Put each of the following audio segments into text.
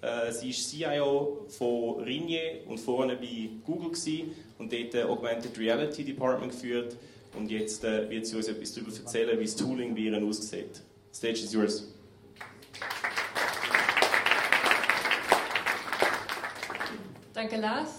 Äh, sie ist CIO von Ringier und vorne bei Google gewesen und dort äh, Augmented Reality Department geführt. Und jetzt äh, wird sie uns etwas darüber erzählen, wie das Tooling bei ihr aussieht. Stage is yours. Danke, Lars.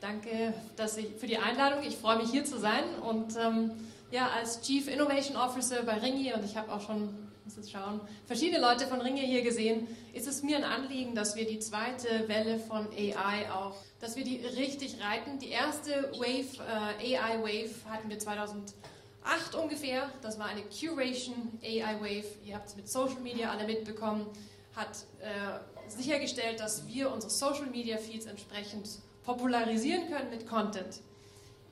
Danke dass ich, für die Einladung. Ich freue mich, hier zu sein. Und ähm, ja, als Chief Innovation Officer bei Ringier, und ich habe auch schon, muss jetzt schauen, verschiedene Leute von Ringier hier gesehen, ist es mir ein Anliegen, dass wir die zweite Welle von AI auch, dass wir die richtig reiten. Die erste Wave, äh, AI Wave, hatten wir 2008 ungefähr. Das war eine Curation AI Wave. Ihr habt es mit Social Media alle mitbekommen. Hat äh, sichergestellt, dass wir unsere Social Media Feeds entsprechend popularisieren können mit Content.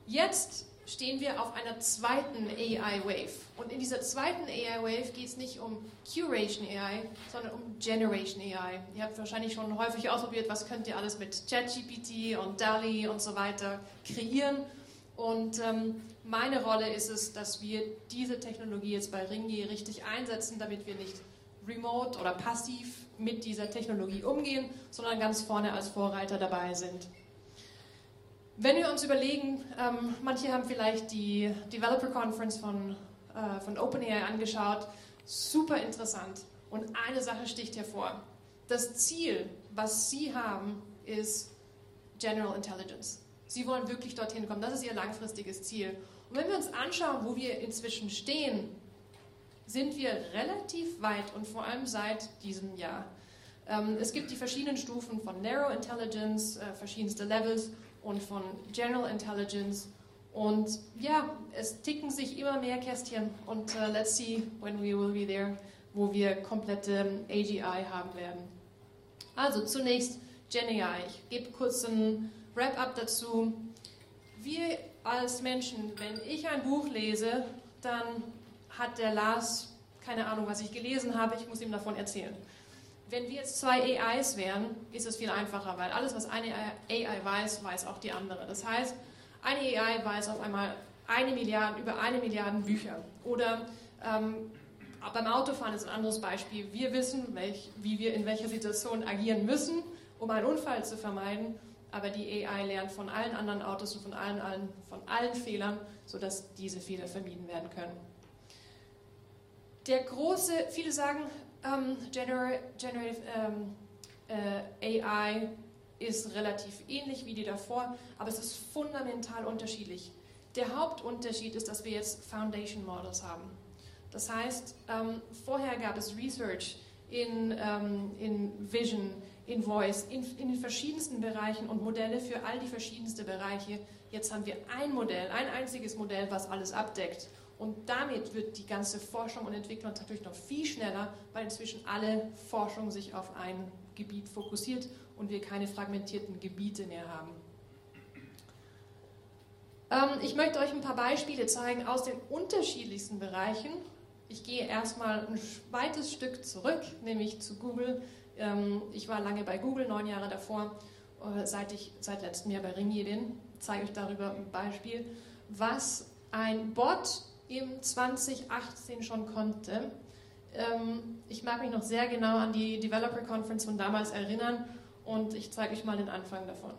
Jetzt stehen wir auf einer zweiten AI-Wave. Und in dieser zweiten AI-Wave geht es nicht um Curation AI, sondern um Generation AI. Ihr habt wahrscheinlich schon häufig ausprobiert, was könnt ihr alles mit ChatGPT und DALI und so weiter kreieren. Und ähm, meine Rolle ist es, dass wir diese Technologie jetzt bei Ringi richtig einsetzen, damit wir nicht remote oder passiv mit dieser Technologie umgehen, sondern ganz vorne als Vorreiter dabei sind. Wenn wir uns überlegen, ähm, manche haben vielleicht die Developer Conference von, äh, von OpenAI angeschaut, super interessant. Und eine Sache sticht hervor. Das Ziel, was Sie haben, ist General Intelligence. Sie wollen wirklich dorthin kommen. Das ist Ihr langfristiges Ziel. Und wenn wir uns anschauen, wo wir inzwischen stehen, sind wir relativ weit und vor allem seit diesem Jahr. Ähm, es gibt die verschiedenen Stufen von Narrow Intelligence, äh, verschiedenste Levels und von General Intelligence. Und ja, es ticken sich immer mehr Kästchen und uh, let's see when we will be there, wo wir komplette AGI haben werden. Also zunächst GenAI. Ich gebe kurz ein Wrap-up dazu. Wir als Menschen, wenn ich ein Buch lese, dann hat der Lars keine Ahnung, was ich gelesen habe, ich muss ihm davon erzählen. Wenn wir jetzt zwei AIs wären, ist es viel einfacher, weil alles, was eine AI weiß, weiß auch die andere. Das heißt, eine AI weiß auf einmal eine Milliarde, über eine Milliarde Bücher. Oder ähm, beim Autofahren ist ein anderes Beispiel. Wir wissen, welch, wie wir in welcher Situation agieren müssen, um einen Unfall zu vermeiden. Aber die AI lernt von allen anderen Autos und von allen, allen, von allen Fehlern, sodass diese Fehler vermieden werden können. Der große, viele sagen, ähm, Generative ähm, äh, AI ist relativ ähnlich wie die davor, aber es ist fundamental unterschiedlich. Der Hauptunterschied ist, dass wir jetzt Foundation Models haben. Das heißt, ähm, vorher gab es Research in, ähm, in Vision, in Voice, in, in, den verschiedensten Bereichen und Modelle für all die verschiedensten Bereiche. Jetzt haben wir ein Modell, ein einziges Modell, was alles abdeckt. Und damit wird die ganze Forschung und Entwicklung natürlich noch viel schneller, weil inzwischen alle Forschung sich auf ein Gebiet fokussiert und wir keine fragmentierten Gebiete mehr haben. Ähm, ich möchte euch ein paar Beispiele zeigen aus den unterschiedlichsten Bereichen. Ich gehe erstmal ein weites Stück zurück, nämlich zu Google. Ähm, ich war lange bei Google, neun Jahre davor, äh, seit ich seit letztem Jahr bei Ringier bin. Ich zeige euch darüber ein Beispiel, was ein Bot im 2018 schon konnte. Ähm, ich mag mich noch sehr genau an die Developer Conference von damals erinnern und ich zeige euch mal den Anfang davon.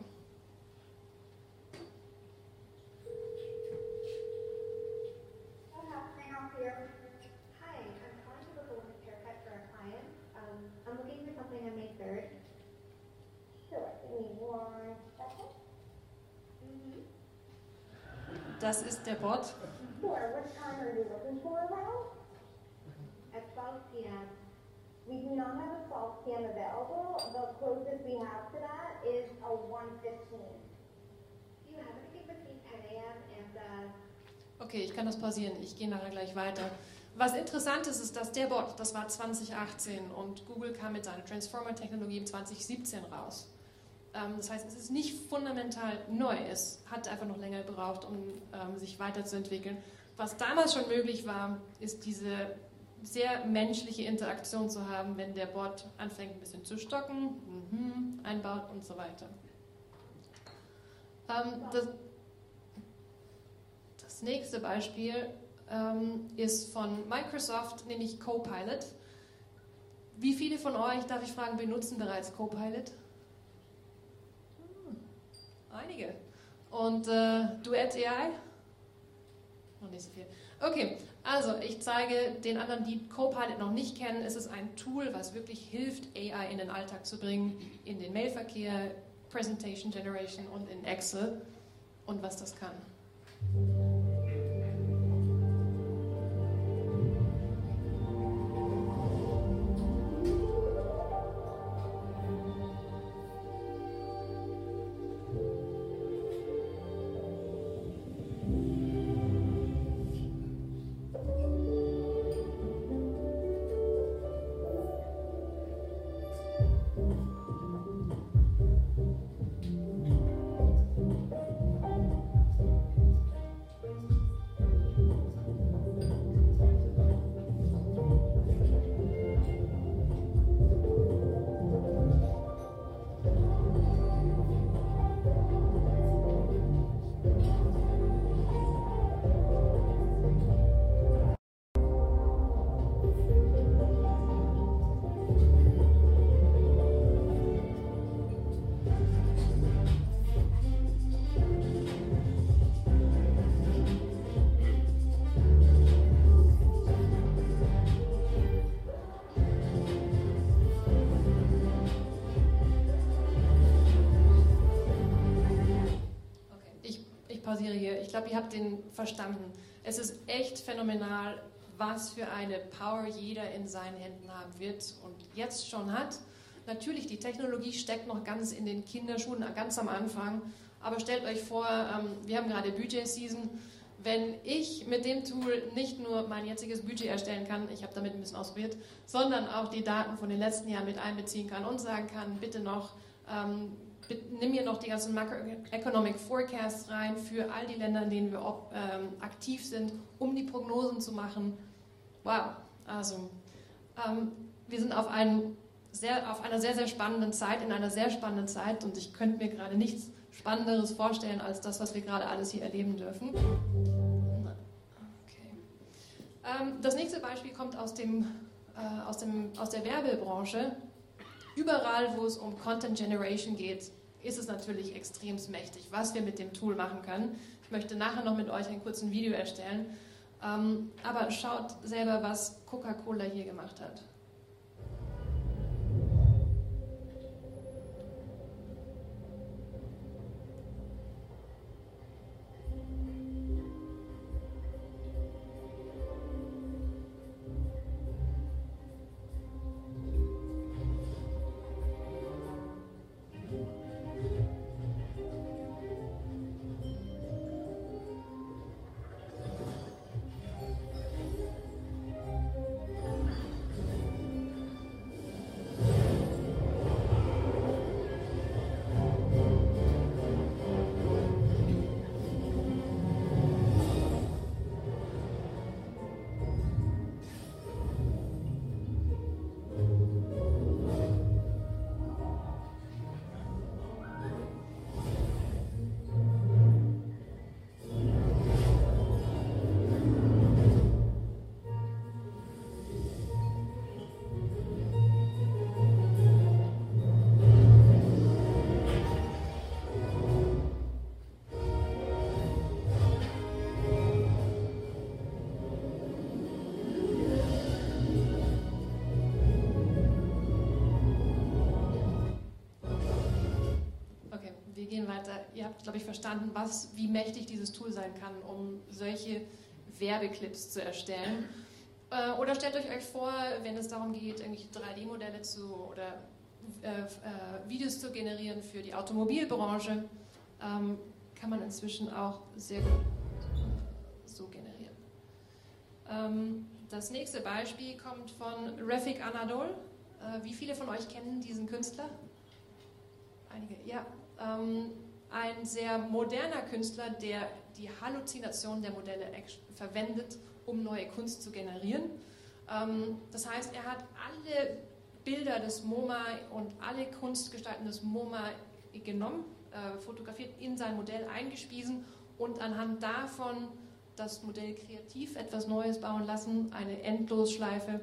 Das ist der Bot. Sure. What time are you looking for around? At 12 p.m. We do not have a 12 p.m. available. The closest we have to that is a 1.15. Do you have anything between 10 a.m. and... Uh okay, ich kann das pausieren. Ich gehe nachher gleich weiter. Was interessant ist, ist, dass der Bot, das war 2018 und Google kam mit seiner Transformer-Technologie im 2017 raus. Ähm, das heißt, es ist nicht fundamental neu. Es hat einfach noch länger gebraucht, um ähm, sich weiterzuentwickeln. Was damals schon möglich war, ist diese sehr menschliche Interaktion zu haben, wenn der Bot anfängt ein bisschen zu stocken, mhm, einbaut und so weiter. Ähm, das, das, nächste Beispiel ist von Microsoft, nämlich Copilot. wie viele von euch, darf ich fragen, benutzen bereits Copilot? Einige. Und äh, Duet AI? Noch nicht so viel. Okay, also ich zeige den anderen, die Copilot noch nicht kennen, es ist ein Tool, was wirklich hilft, AI in den Alltag zu bringen, in den Mailverkehr, Presentation Generation und in Excel und was das kann. Glaube, ihr habt den verstanden. Es ist echt phänomenal, was für eine Power jeder in seinen Händen haben wird und jetzt schon hat. Natürlich, die Technologie steckt noch ganz in den Kinderschuhen, ganz am Anfang. Aber stellt euch vor, ähm, wir haben gerade Budget-Season. Wenn ich mit dem Tool nicht nur mein jetziges Budget erstellen kann, ich habe damit ein bisschen ausprobiert, sondern auch die Daten von den letzten Jahren mit einbeziehen kann und sagen kann, bitte noch ähm, nimm mir noch die ganzen Macroeconomic Forecasts rein für all die Länder, in denen wir ähm, aktiv sind, um die Prognosen zu machen. Wow, also ähm, wir sind auf, einen sehr, auf einer sehr, sehr spannenden Zeit, in einer sehr spannenden Zeit und ich könnte mir gerade nichts Spannenderes vorstellen als das, was wir gerade alles hier erleben dürfen. Okay. Ähm, das nächste Beispiel kommt aus, dem, äh, aus, dem, aus der Werbebranche. Überall, wo es um Content Generation geht, ist es natürlich extrem mächtig, was wir mit dem Tool machen können. Ich möchte nachher noch mit euch ein kurzes Video erstellen. Ähm, aber schaut selber, was Coca-Cola hier gemacht hat. Gehen weiter. Ihr habt, glaube ich, verstanden, was, wie mächtig dieses Tool sein kann, um solche Werbeclips zu erstellen. Äh, oder stellt euch euch vor, wenn es darum geht, irgendwelche 3D-Modelle zu oder äh, äh, Videos zu generieren für die Automobilbranche, ähm, kann man inzwischen auch sehr gut so generieren. Ähm, das nächste Beispiel kommt von Refik Anadol. Äh, wie viele von euch kennen diesen Künstler? Einige, ja, ähm, ein sehr moderner Künstler, der die Halluzination der Modelle verwendet, um neue Kunst zu generieren. Ähm, das heißt, er hat alle Bilder des MoMA und alle Kunstgestalten des MoMA genommen, äh, fotografiert, in sein Modell eingespiesen und anhand davon das Modell kreativ etwas Neues bauen lassen, eine Endlosschleife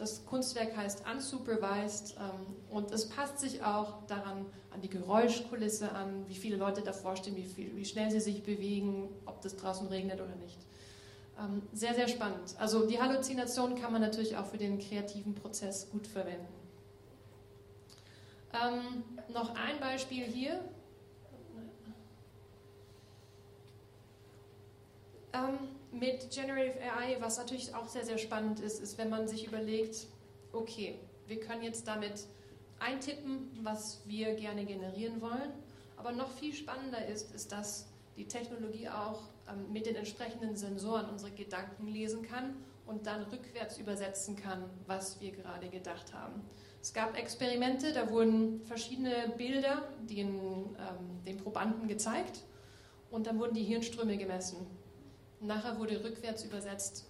Das Kunstwerk heißt Unsupervised ähm, und es passt sich auch daran an die Geräuschkulisse an, wie viele Leute davor stehen, wie, viel, wie schnell sie sich bewegen, ob das draußen regnet oder nicht. Ähm, sehr, sehr spannend. Also die Halluzination kann man natürlich auch für den kreativen Prozess gut verwenden. Ähm, noch ein Beispiel hier. Ähm, mit Generative AI, was natürlich auch sehr, sehr spannend ist, ist, wenn man sich überlegt, okay, wir können jetzt damit eintippen, was wir gerne generieren wollen. Aber noch viel spannender ist, ist, dass die Technologie auch ähm, mit den entsprechenden Sensoren unsere Gedanken lesen kann und dann rückwärts übersetzen kann, was wir gerade gedacht haben. Es gab Experimente, da wurden verschiedene Bilder den, ähm, den Probanden gezeigt und dann wurden die Hirnströme gemessen. Nachher wurde rückwärts übersetzt,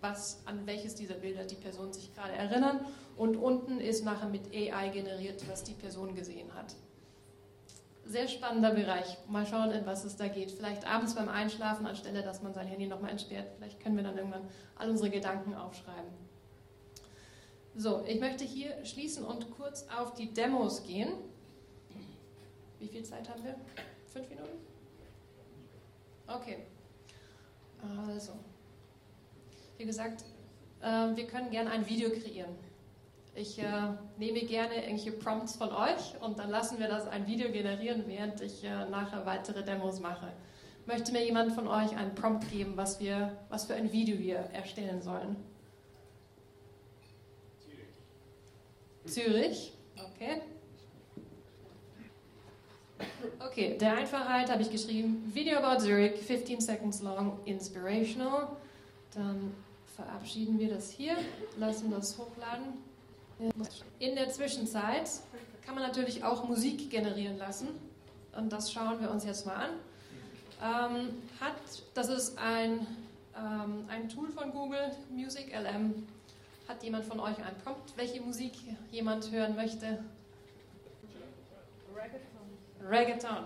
was, an welches dieser Bilder die Person sich gerade erinnern. Und unten ist nachher mit AI generiert, was die Person gesehen hat. Sehr spannender Bereich. Mal schauen, in was es da geht. Vielleicht abends beim Einschlafen, anstelle dass man sein Handy nochmal entsperrt. Vielleicht können wir dann irgendwann all unsere Gedanken aufschreiben. So, ich möchte hier schließen und kurz auf die Demos gehen. Wie viel Zeit haben wir? Fünf Minuten? Okay. Also, wie gesagt, äh, wir können gerne ein Video kreieren. Ich äh, nehme gerne irgendwelche Prompts von euch und dann lassen wir das ein Video generieren, während ich äh, nachher weitere Demos mache. Möchte mir jemand von euch einen Prompt geben, was, wir, was für ein Video wir erstellen sollen? Zürich. Zürich, okay. Okay, der Einfachheit habe ich geschrieben, Video about Zurich, 15 seconds long, inspirational. Dann verabschieden wir das hier, lassen das hochladen. In der Zwischenzeit kann man natürlich auch Musik generieren lassen. Und das schauen wir uns jetzt mal an. Ähm, hat, das ist ein, ähm, ein Tool von Google, Music LM. Hat jemand von euch einen Prompt, welche Musik jemand hören möchte? Reggaeton. Reggaeton.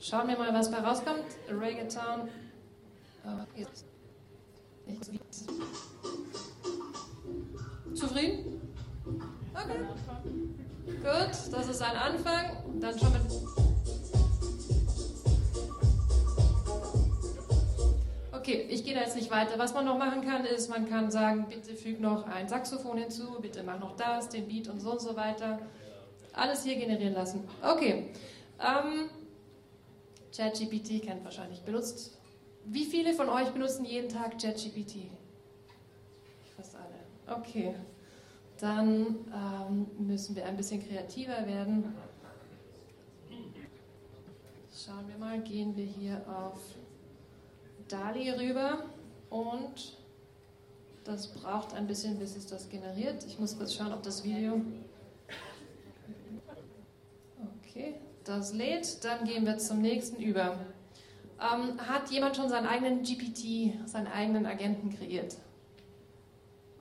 Schauen wir mal, was bei rauskommt. Reggaeton. Zufrieden? Okay. Gut, das ist ein Anfang. Dann schon mit. Okay, ich gehe da jetzt nicht weiter. Was man noch machen kann, ist, man kann sagen, bitte füg noch ein Saxophon hinzu, bitte mach noch das, den Beat und so und so weiter. Alles hier generieren lassen. Okay. Ähm, ChatGPT kennt wahrscheinlich, benutzt. Wie viele von euch benutzen jeden Tag ChatGPT? Fast alle. Okay. Dann ähm, müssen wir ein bisschen kreativer werden. Schauen wir mal, gehen wir hier auf DALI rüber und das braucht ein bisschen, bis es das generiert. Ich muss kurz schauen, ob das Video. Okay, das lädt. Dann gehen wir zum nächsten über. Ähm, hat jemand schon seinen eigenen GPT, seinen eigenen Agenten kreiert?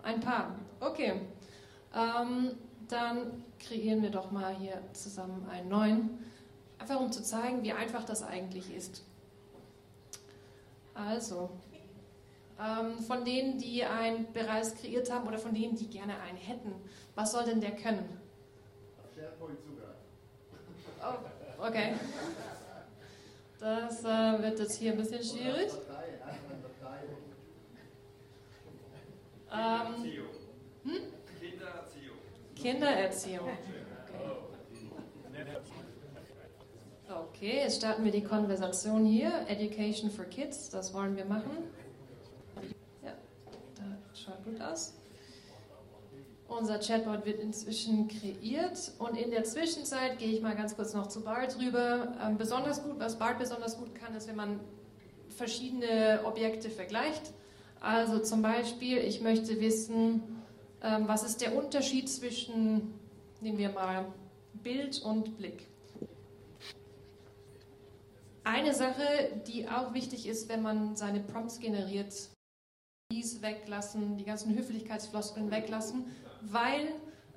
Ein paar. Okay. Ähm, dann kreieren wir doch mal hier zusammen einen neuen. Einfach um zu zeigen, wie einfach das eigentlich ist. Also, ähm, von denen, die einen bereits kreiert haben oder von denen, die gerne einen hätten, was soll denn der können? SharePoint sogar. Oh, okay. Das äh, wird jetzt hier ein bisschen schwierig. Ähm, hm? Kindererziehung. Kindererziehung. Okay, jetzt starten wir die Konversation hier. Education for Kids, das wollen wir machen. Ja, da schaut gut aus. Unser Chatbot wird inzwischen kreiert und in der Zwischenzeit gehe ich mal ganz kurz noch zu Bart rüber. Ähm, besonders gut, was Bart besonders gut kann, ist, wenn man verschiedene Objekte vergleicht. Also zum Beispiel, ich möchte wissen, ähm, was ist der Unterschied zwischen, nehmen wir mal, Bild und Blick. Eine Sache, die auch wichtig ist, wenn man seine Prompts generiert, dies weglassen, die ganzen Höflichkeitsfloskeln weglassen, weil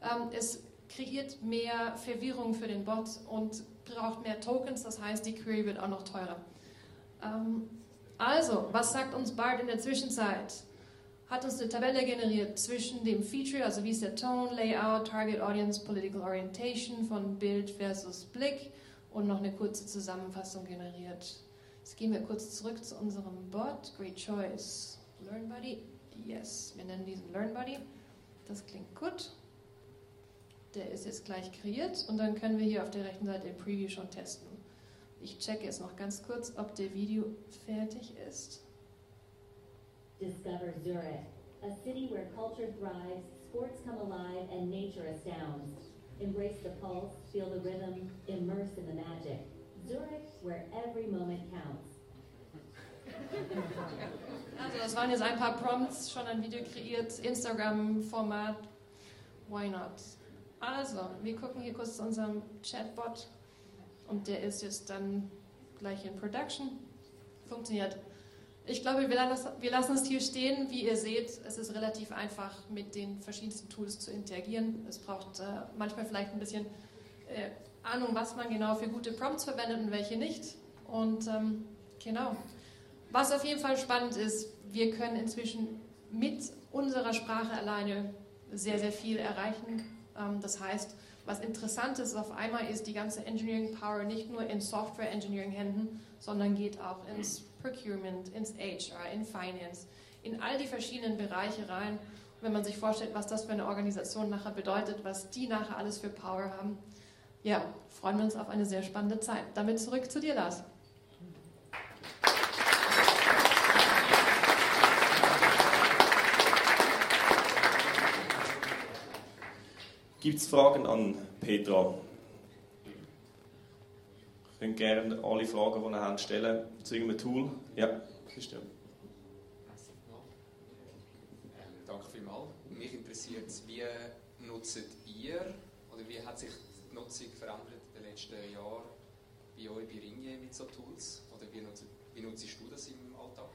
ähm, es kreiert mehr Verwirrung für den Bot und braucht mehr Tokens, das heißt, die Query wird auch noch teurer. Ähm, Also, was sagt uns BART in der Zwischenzeit? Hat uns eine Tabelle generiert zwischen dem Feature, also wie ist der Tone, Layout, Target Audience, Political Orientation von Bild versus Blick und noch eine kurze Zusammenfassung generiert. Jetzt gehen wir kurz zurück zu unserem Bot. Great Choice. Learn Buddy. Yes, wir nennen diesen Learn Buddy. Das klingt gut. Der ist jetzt gleich kreiert und dann können wir hier auf der rechten Seite im Preview schon testen. Ich checke jetzt noch ganz kurz, ob der Video fertig ist. Discover Zurich, a city where culture thrives, sports come alive, and nature astounds. Embrace the pulse, feel the rhythm, immerse in the magic. Zurich, where every moment counts. Also das waren jetzt ein paar Prompts, schon ein Video kreiert, Instagram-Format, why not? Also, wir gucken hier kurz zu unserem Chatbot und der ist jetzt dann gleich in Production. Funktioniert. Ich glaube, wir lassen, wir lassen es hier stehen. Wie ihr seht, es ist relativ einfach, mit den verschiedensten Tools zu interagieren. Es braucht äh, manchmal vielleicht ein bisschen äh, Ahnung, was man genau für gute Prompts verwendet und welche nicht. Und ähm, genau. Was auf jeden Fall spannend ist, wir können inzwischen mit unserer Sprache alleine sehr, sehr viel erreichen. Ähm, das heißt, was interessant ist auf einmal ist die ganze Engineering Power nicht nur in Software Engineering Händen, sondern geht auch ins Procurement, ins HR, in Finance, in all die verschiedenen Bereiche rein. wenn man sich vorstellt, was das für eine Organisation nachher bedeutet, was die nachher alles für Power haben, ja, freuen wir uns auf eine sehr spannende Zeit. Damit zurück zu dir, Lars. Gibt es Fragen an Petra? Ich könnt gerne alle Fragen, die ihr habt, stellen zu irgendeinem Tool. Ja, Christian. Ähm, danke vielmals. Mich interessiert, wie nutzt ihr oder wie hat sich die Nutzung verändert in den letzten Jahren bei euch bei Ringe mit so Tools? Oder wie nutzt, wie nutzt du das im Alltag?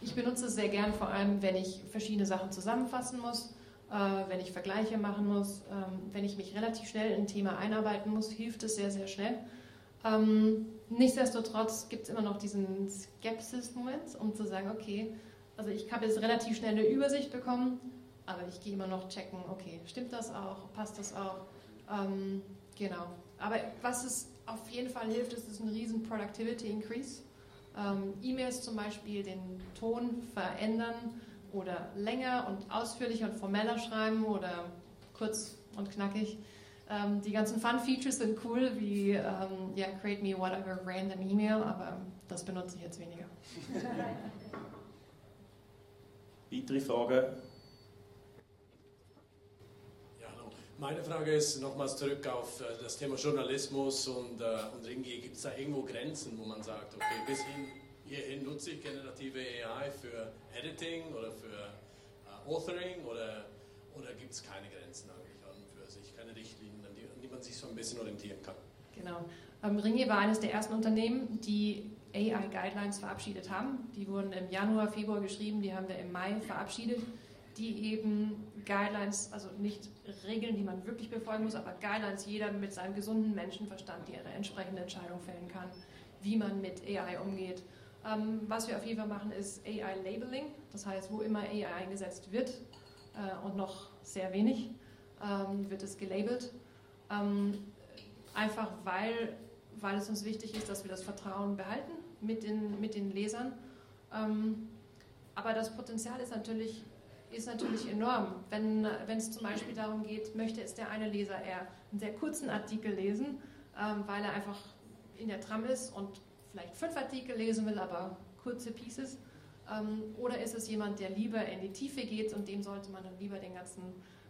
Ich benutze es sehr gern, vor allem wenn ich verschiedene Sachen zusammenfassen muss, äh, wenn ich Vergleiche machen muss, ähm, wenn ich mich relativ schnell in ein Thema einarbeiten muss, hilft es sehr, sehr schnell. Ähm, nichtsdestotrotz gibt es immer noch diesen Skepsis-Moment, um zu sagen, okay, also ich habe jetzt relativ schnell eine Übersicht bekommen, aber ich gehe immer noch checken, okay, stimmt das auch, passt das auch? Ähm, genau. Aber was es auf jeden Fall hilft, ist, ist ein riesen Productivity Increase. Ähm, E-Mails zum Beispiel den Ton verändern oder länger und ausführlicher und formeller schreiben oder kurz und knackig. Ähm, die ganzen Fun-Features sind cool, wie ähm, ja, create me whatever random email, aber das benutze ich jetzt weniger. Weitere Fragen? Ja, hallo. Meine Frage ist nochmals zurück auf äh, das Thema Journalismus und, äh, und irgendwie gibt es da irgendwo Grenzen, wo man sagt, okay, bis hin, hierhin nutze ich generative AI für Editing oder für äh, Authoring oder, oder gibt es keine Grenzen eigentlich an und für sich, keine Richtlinien, an die, an die man sich so ein bisschen orientieren kann? Genau. Ähm, Ringier war eines der ersten Unternehmen, die AI Guidelines verabschiedet haben. Die wurden im Januar, Februar geschrieben, die haben wir im Mai verabschiedet, die eben Guidelines, also nicht Regeln, die man wirklich befolgen muss, aber Guidelines, jeder mit seinem gesunden Menschenverstand, die eine entsprechende Entscheidung fällen kann, wie man mit AI umgeht. Ähm, was wir auf jeden Fall machen, ist AI Labeling, das heißt, wo immer AI eingesetzt wird äh, und noch sehr wenig, ähm, wird es gelabelt. Ähm, einfach weil, weil es uns wichtig ist, dass wir das Vertrauen behalten mit den, mit den Lesern. Ähm, aber das Potenzial ist natürlich, ist natürlich enorm. Wenn, es zum Beispiel darum geht, möchte es der eine Leser eher einen sehr kurzen Artikel lesen, ähm, weil er einfach in der Tram ist und vielleicht fünf Artikel lesen will, aber kurze Pieces. Ähm, oder ist es jemand, der lieber in die Tiefe geht und dem sollte man dann lieber den ganzen,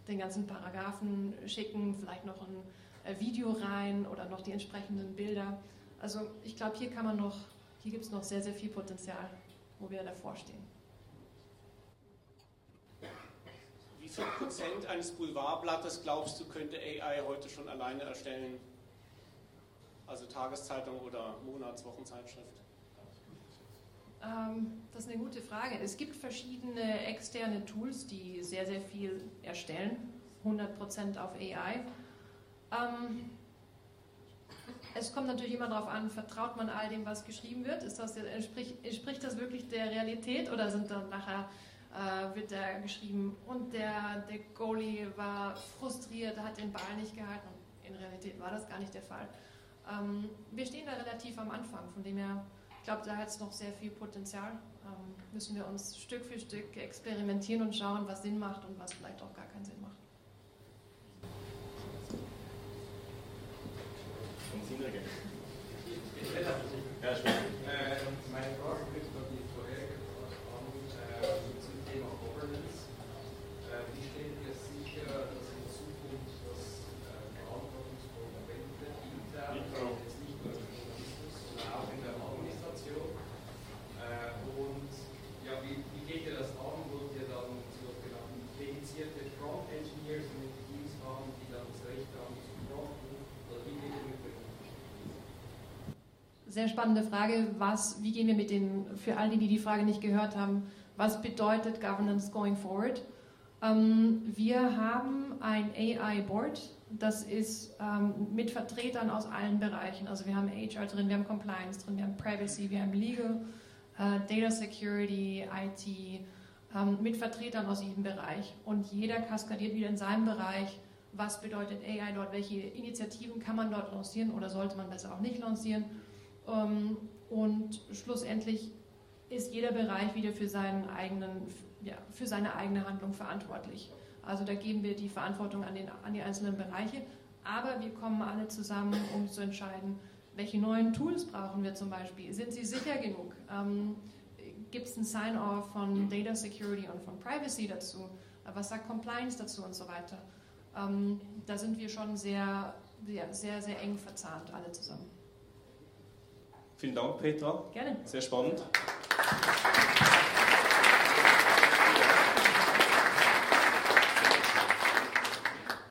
den ganzen Paragraphen schicken, vielleicht noch ein äh, Video rein oder noch die entsprechenden Bilder. Also ich glaube, hier kann man noch, hier gibt es noch sehr, sehr viel Potenzial, wo wir davor stehen. Wie viel Prozent eines Boulevardblattes glaubst du, könnte AI heute schon alleine erstellen? Also Tageszeitung oder Monats-, Wochenzeitschrift? Ähm, das ist eine gute Frage. Es gibt verschiedene externe Tools, die sehr, sehr viel erstellen. 100% auf AI. Ähm, Es kommt natürlich immer darauf an, vertraut man all dem, was geschrieben wird? Das, entspricht, entspricht das wirklich der Realität oder sind dann nachher äh, wird da geschrieben und der, der Goalie war frustriert, hat den Ball nicht gehalten in Realität war das gar nicht der Fall. Ähm, wir stehen da relativ am Anfang, von dem her, ich glaube, da hat es noch sehr viel Potenzial. Ähm, müssen wir uns Stück für Stück experimentieren und schauen, was Sinn macht und was vielleicht auch gar keinen Sinn macht. Ja. Äh, meine Frage knüpft an die vorherige Frage an äh, zum Thema Governance. Äh, wie stellen wir sicher, dass in Zukunft das äh, verantwortungsvolle Verwenden intern, also jetzt nicht nur im Journalismus, sondern auch in der Administration? Äh, und ja, wie, wie geht ihr das an? Wollt ihr dann sogenannte dedizierte Front-Engineers in den Teams haben, die dann das Recht haben zu fronten? Oder wie geht ihr mit dem Sehr spannende Frage. Was, wie gehen wir mit den, für all die, die die Frage nicht gehört haben, was bedeutet Governance going forward? Ähm, wir haben ein AI Board, das ist ähm, mit Vertretern aus allen Bereichen. Also wir haben HR drin, wir haben Compliance drin, wir haben Privacy, wir haben Legal, äh, Data Security, IT, ähm, mit Vertretern aus jedem Bereich. Und jeder kaskadiert wieder in seinem Bereich, was bedeutet AI dort, welche Initiativen kann man dort lancieren oder sollte man besser auch nicht lancieren. Ähm, und schlussendlich ist jeder Bereich wieder für, seinen eigenen, ja, für seine eigene Handlung verantwortlich. Also da geben wir die Verantwortung an, den, an die einzelnen Bereiche, aber wir kommen alle zusammen, um zu entscheiden, welche neuen Tools brauchen wir zum Beispiel. Sind sie sicher genug? Ähm, Gibt es ein Sign-off von Data Security und von Privacy dazu? Was sagt Compliance dazu und so weiter? Ähm, da sind wir schon sehr, sehr, sehr, sehr eng verzahnt, alle zusammen. Vielen Dank, Petra. Gerne. Sehr spannend.